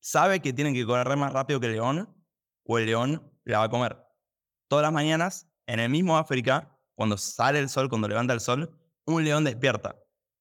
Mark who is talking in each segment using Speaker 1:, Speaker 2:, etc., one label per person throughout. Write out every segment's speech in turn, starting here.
Speaker 1: sabe que tienen que correr más rápido que el león o el león la va a comer. Todas las mañanas, en el mismo África, cuando sale el sol, cuando levanta el sol, un león despierta.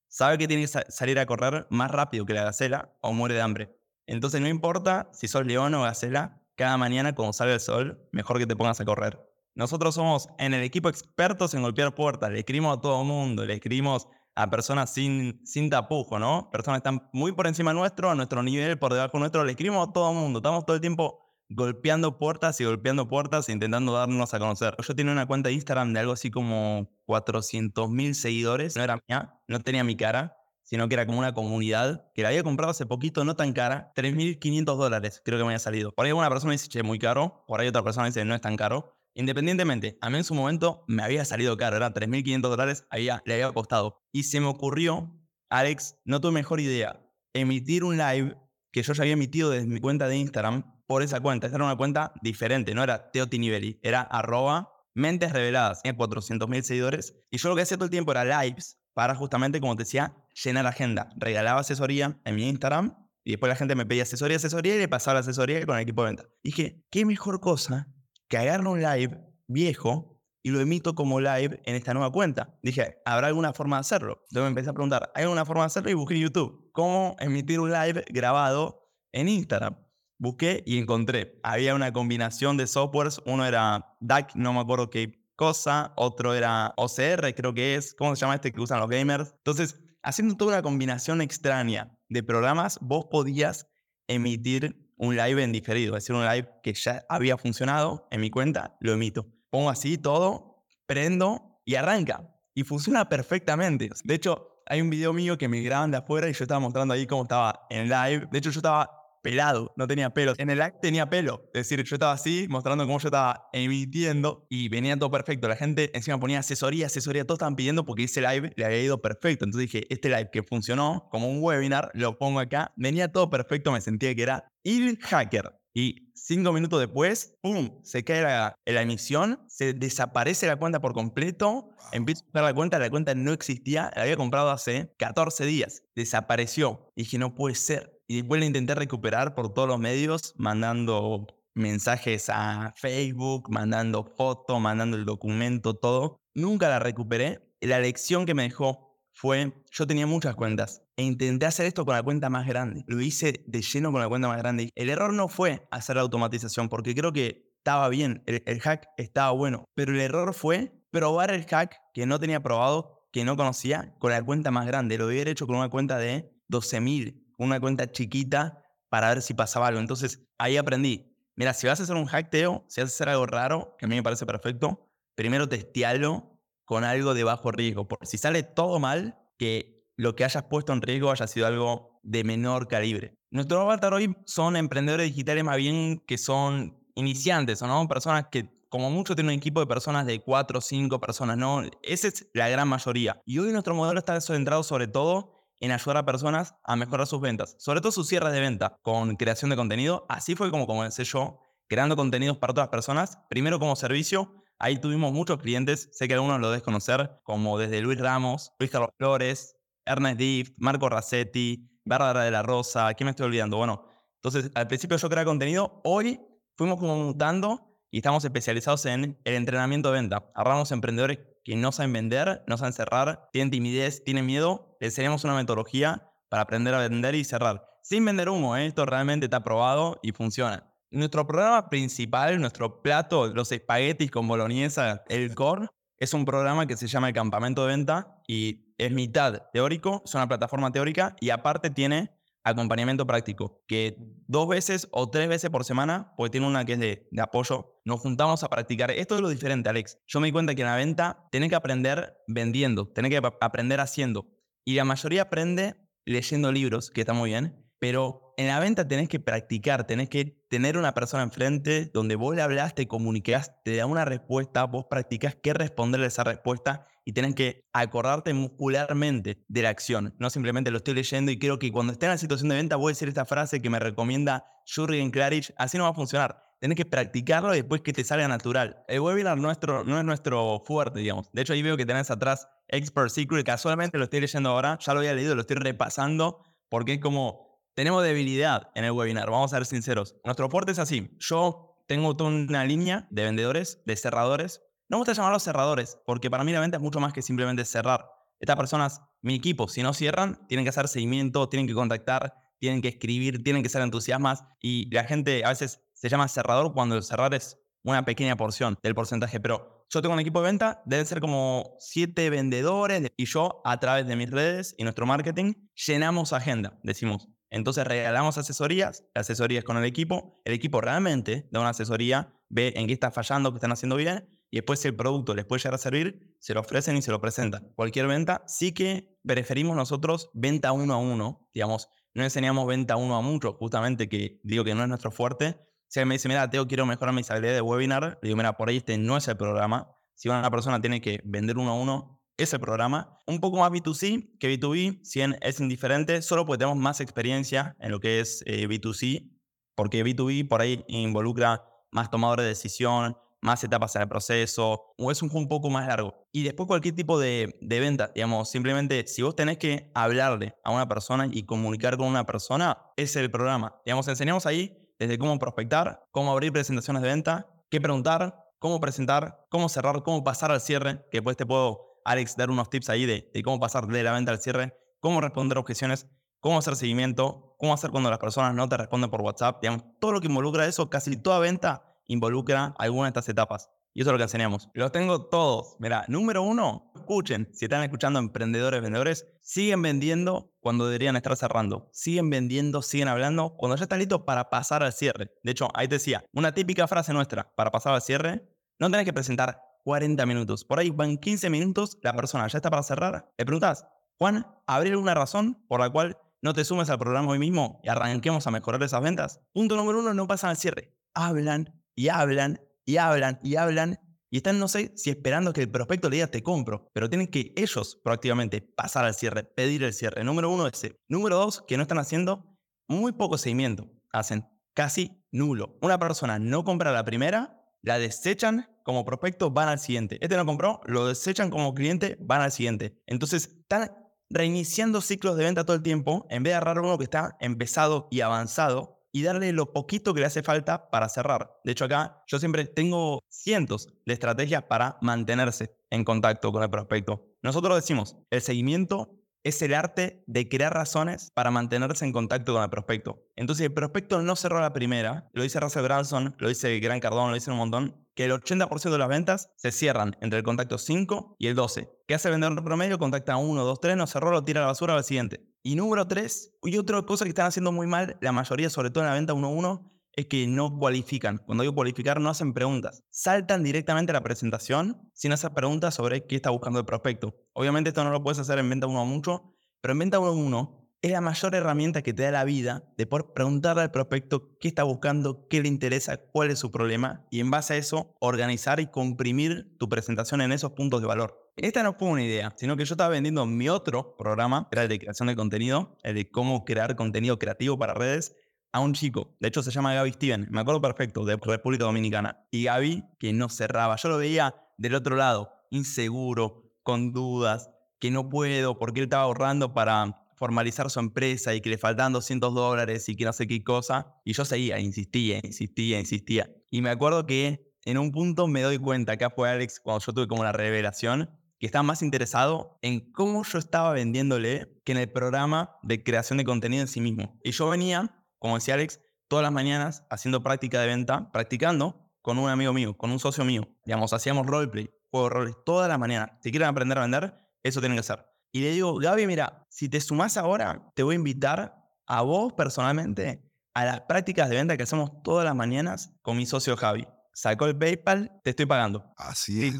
Speaker 1: Sabe que tiene que salir a correr más rápido que la gacela o muere de hambre. Entonces no importa si sos león o gacela, cada mañana cuando sale el sol, mejor que te pongas a correr. Nosotros somos en el equipo expertos en golpear puertas, le escribimos a todo el mundo, le escribimos a personas sin, sin tapujo, ¿no? Personas que están muy por encima nuestro, a nuestro nivel, por debajo nuestro, le escribimos a todo el mundo. Estamos todo el tiempo golpeando puertas y golpeando puertas, intentando darnos a conocer. Yo tenía una cuenta de Instagram de algo así como 400 mil seguidores. No era mía, no tenía mi cara, sino que era como una comunidad que la había comprado hace poquito, no tan cara, 3.500 dólares creo que me había salido. Por ahí una persona dice, che, muy caro. Por ahí otra persona dice, no es tan caro. Independientemente, a mí en su momento me había salido caro, era 3.500 dólares, había, le había costado. Y se me ocurrió, Alex, no tuve mejor idea, emitir un live que yo ya había emitido desde mi cuenta de Instagram por esa cuenta. Esta era una cuenta diferente, no era Teo Tinibelli, era arroba mentes reveladas. Tenía 400.000 seguidores. Y yo lo que hacía todo el tiempo era lives para justamente, como te decía, llenar agenda. Regalaba asesoría en mi Instagram y después la gente me pedía asesoría, asesoría y le pasaba la asesoría con el equipo de venta. Y dije, ¿qué mejor cosa que agarro un live viejo y lo emito como live en esta nueva cuenta. Dije, ¿habrá alguna forma de hacerlo? Entonces me empecé a preguntar, ¿hay alguna forma de hacerlo? Y busqué YouTube, ¿cómo emitir un live grabado en Instagram? Busqué y encontré. Había una combinación de softwares. Uno era DAC, no me acuerdo qué cosa. Otro era OCR, creo que es. ¿Cómo se llama este que usan los gamers? Entonces, haciendo toda una combinación extraña de programas, vos podías emitir un live en diferido, es decir, un live que ya había funcionado en mi cuenta, lo emito. Pongo así todo, prendo y arranca. Y funciona perfectamente. De hecho, hay un video mío que me graban de afuera y yo estaba mostrando ahí cómo estaba en live. De hecho, yo estaba pelado, no tenía pelo. En el live tenía pelo. Es decir, yo estaba así, mostrando cómo yo estaba emitiendo y venía todo perfecto. La gente encima ponía asesoría, asesoría, todos estaban pidiendo porque ese live le había ido perfecto. Entonces dije, este live que funcionó como un webinar, lo pongo acá. Venía todo perfecto, me sentía que era el hacker. Y cinco minutos después, ¡pum! Se cae la, la, emisión, se desaparece la cuenta por completo. Empiezo a buscar la cuenta, la cuenta no existía, la había comprado hace 14 días. Desapareció. Y dije, no puede ser. Y después la intenté recuperar por todos los medios, mandando mensajes a Facebook, mandando fotos, mandando el documento, todo. Nunca la recuperé. La lección que me dejó fue, yo tenía muchas cuentas e intenté hacer esto con la cuenta más grande. Lo hice de lleno con la cuenta más grande. El error no fue hacer la automatización, porque creo que estaba bien, el, hack estaba bueno, pero el error fue probar el hack que no tenía probado, que no conocía, con la cuenta más grande. Lo hubiera hecho con una cuenta de 12.000, una cuenta chiquita, para ver si pasaba algo. Entonces ahí aprendí. Mira, si vas a hacer un hack, Teo, si vas a hacer algo raro, que a mí me parece perfecto, primero testealo con algo de bajo riesgo. Porque si sale todo mal, que lo que hayas puesto en riesgo haya sido algo de menor calibre. Nuestro avatar hoy son emprendedores digitales más bien que son iniciantes, ¿o no? Personas que como mucho tienen un equipo de personas de 4 o 5 personas, ¿no? Esa es la gran mayoría. Y hoy nuestro modelo está centrado sobre todo en ayudar a personas a mejorar sus ventas, sobre todo sus cierres de venta con creación de contenido. Así fue como comencé yo, creando contenidos para otras personas, primero como servicio. Ahí tuvimos muchos clientes, sé que algunos lo desconocer, como desde Luis Ramos, Luis Carlos Flores, Ernest Dift, Marco Rassetti, Bárbara de la Rosa, ¿quién me estoy olvidando? Bueno, entonces al principio yo creaba contenido, hoy fuimos como mutando y estamos especializados en el entrenamiento de venta. Agarramos emprendedores que no saben vender, no saben cerrar, tienen timidez, tienen miedo, les enseñamos una metodología para aprender a vender y cerrar. Sin vender humo, ¿eh? esto realmente está probado y funciona. Nuestro programa principal, nuestro plato, los espaguetis con boloñesa, el core, es un programa que se llama el Campamento de Venta y es mitad teórico, es una plataforma teórica y aparte tiene acompañamiento práctico, que dos veces o tres veces por semana, porque tiene una que es de, apoyo, nos juntamos a practicar. Esto es lo diferente, Alex. Yo me di cuenta que en la venta tenés que aprender vendiendo, tenés que aprender haciendo. Y la mayoría aprende leyendo libros, que está muy bien, Pero en la venta tenés que practicar, tenés que tener una persona enfrente donde vos le hablas, te comunicás, te da una respuesta, vos practicás qué responderle a esa respuesta y tenés que acordarte muscularmente de la acción. No simplemente lo estoy leyendo y creo que cuando esté en la situación de venta voy a decir esta frase que me recomienda Jurgen Klarich. Así no va a funcionar. Tenés que practicarlo y después que te salga natural. El webinar nuestro, no es nuestro fuerte, digamos. De hecho, ahí veo que tenés atrás Expert Secret. Casualmente lo estoy leyendo ahora. Ya lo había leído, lo estoy repasando porque es como tenemos debilidad en el webinar, vamos a ser sinceros. Nuestro fuerte es así. Yo tengo toda una línea de vendedores, de cerradores, no me gusta llamarlos cerradores, porque para mí la venta es mucho más que simplemente cerrar. Estas personas, mi equipo, si no cierran, tienen que hacer seguimiento, tienen que contactar, tienen que escribir, tienen que ser entusiasmas y la gente a veces se llama cerrador cuando cerrar es una pequeña porción del porcentaje, pero yo tengo un equipo de venta, deben ser como siete vendedores y yo a través de mis redes y nuestro marketing llenamos agenda, decimos. Entonces regalamos asesorías, asesorías con el equipo, el equipo realmente da una asesoría, ve en qué está fallando, qué están haciendo bien y después si el producto les puede llegar a servir, se lo ofrecen y se lo presentan. Cualquier venta, sí que preferimos nosotros venta uno a uno, digamos, no enseñamos venta uno a mucho, justamente que digo que no es nuestro fuerte. Si alguien me dice, mira, Teo, quiero mejorar mis habilidades de webinar, le digo, mira, por ahí este no es el programa. Si una persona tiene que vender uno a uno, es el programa. Un poco más B2C que B2B, si es indiferente, solo porque tenemos más experiencia en lo que es eh, B2C, porque B2B por ahí involucra más tomadores de decisión, más etapas en el proceso, o es un juego un poco más largo. Y después cualquier tipo de, de venta, digamos, simplemente si vos tenés que hablarle a una persona y comunicar con una persona, es el programa. Digamos, enseñamos ahí desde cómo prospectar, cómo abrir presentaciones de venta, qué preguntar, cómo presentar, cómo cerrar, cómo pasar al cierre, que después te puedo, Alex, dar unos tips ahí de, de cómo pasar de la venta al cierre, cómo responder objeciones, cómo hacer seguimiento, cómo hacer cuando las personas no te responden por WhatsApp, digamos, todo lo que involucra eso, casi toda venta involucra alguna de estas etapas. Y eso es lo que enseñamos. Los tengo todos. Mira, número uno, escuchen. Si están escuchando emprendedores, vendedores, siguen vendiendo cuando deberían estar cerrando. Siguen vendiendo, siguen hablando cuando ya están listos para pasar al cierre. De hecho, ahí te decía, una típica frase nuestra para pasar al cierre, no tenés que presentar 40 minutos. Por ahí van 15 minutos, la persona ya está para cerrar. Le preguntas, Juan, ¿habría alguna razón por la cual no te sumes al programa hoy mismo y arranquemos a mejorar esas ventas? Punto número uno, no pasan al cierre. Hablan, y hablan y hablan y hablan y están, no sé, si esperando que el prospecto le diga te compro, pero tienen que ellos proactivamente pasar al cierre, pedir el cierre. Número uno, ese. Número dos, que no están haciendo muy poco seguimiento. Hacen casi nulo. Una persona no compra la primera, la desechan como prospecto, van al siguiente. Este no compró, lo desechan como cliente, van al siguiente. Entonces, están reiniciando ciclos de venta todo el tiempo en vez de agarrar uno que está empezado y avanzado y darle lo poquito que le hace falta para cerrar. De hecho, acá yo siempre tengo cientos de estrategias para mantenerse en contacto con el prospecto. Nosotros decimos, el seguimiento es el arte de crear razones para mantenerse en contacto con el prospecto. Entonces, el prospecto no cerró la primera, lo dice Russell Branson, lo dice Gran Cardón, lo dice un montón, que el 80% de las ventas se cierran entre el contacto 5 y el 12. ¿Qué hace el vendedor promedio? Contacta 1, 2, 3, no cerró, lo tira a la basura al siguiente. Y número 3, y otra cosa que están haciendo muy mal, la mayoría, sobre todo en la venta 1-1, es que no cualifican. Cuando digo cualificar, no hacen preguntas. Saltan directamente a la presentación sin hacer preguntas sobre qué está buscando el prospecto. Obviamente esto no lo puedes hacer en venta 1 a mucho, pero en venta 1 a 1 es la mayor herramienta que te da la vida de poder preguntarle al prospecto qué está buscando, qué le interesa, cuál es su problema y en base a eso organizar y comprimir tu presentación en esos puntos de valor. Esta no fue una idea, sino que yo estaba vendiendo mi otro programa, era el de creación de contenido, el de cómo crear contenido creativo para redes, a un chico. De hecho, se llama Gaby Steven, me acuerdo perfecto, de República Dominicana. Y Gaby, que no cerraba. Yo lo veía del otro lado, inseguro, con dudas, que no puedo, porque él estaba ahorrando para formalizar su empresa y que le faltaban 200 dólares y que no sé qué cosa. Y yo seguía, insistía, insistía, insistía. Y me acuerdo que en un punto me doy cuenta, acá fue Alex, cuando yo tuve como una revelación, que estaba más interesado en cómo yo estaba vendiéndole que en el programa de creación de contenido en sí mismo. Y yo venía, como decía Alex, todas las mañanas haciendo práctica de venta, practicando con un amigo mío, con un socio mío. Digamos, hacíamos roleplay, juego de roles todas las mañanas. Si quieren aprender a vender, eso tienen que hacer. Y le digo, Gaby, mira, si te sumas ahora, te voy a invitar a vos personalmente a las prácticas de venta que hacemos todas las mañanas con mi socio Javi. Sacó el PayPal, te estoy pagando.
Speaker 2: Así es.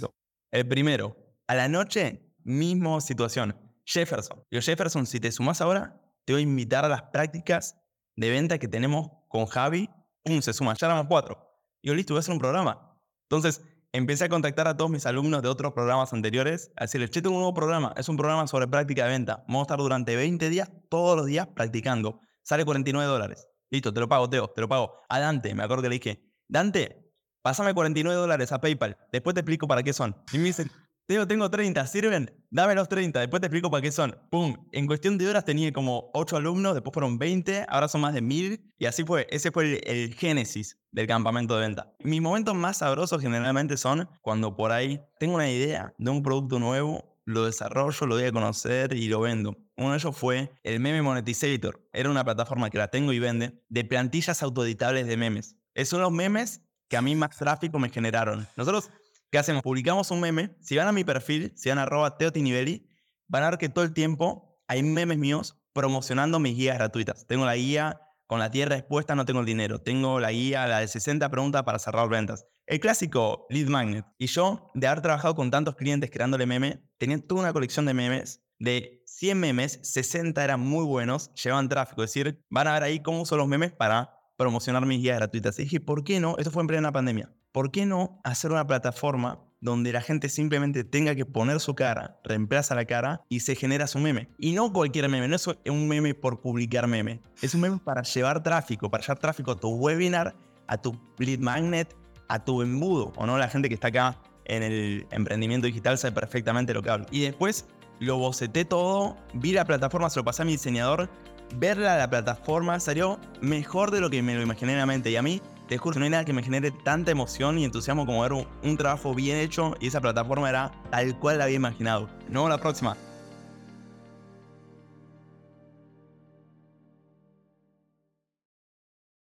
Speaker 1: El primero. A la noche, mismo situación. Jefferson. Digo, Jefferson, si te sumas ahora, te voy a invitar a las prácticas de venta que tenemos con Javi, ¡pum! se suma, ya éramos cuatro. Y yo, listo, voy a hacer un programa. Entonces, empecé a contactar a todos mis alumnos de otros programas anteriores, a decirles, che, tengo un nuevo programa, es un programa sobre práctica de venta. Vamos a estar durante 20 días, todos los días, practicando. Sale 49 dólares. Listo, te lo pago, Teo, te lo pago. A Dante, me acuerdo que le dije, Dante, pásame 49 dólares a PayPal, después te explico para qué son. Y me dicen, Teo, tengo 30, ¿sirven? Dame los 30, después te explico para qué son. ¡Pum! En cuestión de horas tenía como 8 alumnos, después fueron 20, ahora son más de 1000. Y así fue, ese fue el, génesis del campamento de venta. Mis momentos más sabrosos generalmente son cuando por ahí tengo una idea de un producto nuevo, lo desarrollo, lo doy a conocer y lo vendo. Uno de ellos fue el Meme Monetizator. Era una plataforma que la tengo y vende de plantillas autoeditables de memes. Es son los memes que a mí más tráfico me generaron. Nosotros ¿Qué hacemos? Publicamos un meme. Si van a mi perfil, si van a arroba teotinivelli, van a ver que todo el tiempo hay memes míos promocionando mis guías gratuitas. Tengo la guía con la tierra expuesta, no tengo el dinero. Tengo la guía, la de 60 preguntas para cerrar ventas. El clásico lead magnet. Y yo, de haber trabajado con tantos clientes creándole meme, tenía toda una colección de memes. De 100 memes, 60 eran muy buenos, llevaban tráfico. Es decir, van a ver ahí cómo uso los memes para promocionar mis guías gratuitas. Y dije, ¿por qué no? Esto fue en plena pandemia. ¿Por qué no hacer una plataforma donde la gente simplemente tenga que poner su cara, reemplaza la cara y se genera su meme? Y no cualquier meme, no es un meme por publicar meme, es un meme para llevar tráfico, para llevar tráfico a tu webinar, a tu lead magnet, a tu embudo, o no, la gente que está acá en el emprendimiento digital sabe perfectamente lo que hablo. Y después lo boceté todo, vi la plataforma, se lo pasé a mi diseñador, verla la plataforma salió mejor de lo que me lo imaginé en la mente y a mí te juro, no hay nada que me genere tanta emoción y entusiasmo como ver un, trabajo bien hecho y esa plataforma era tal cual la había imaginado. Nos vemos la próxima.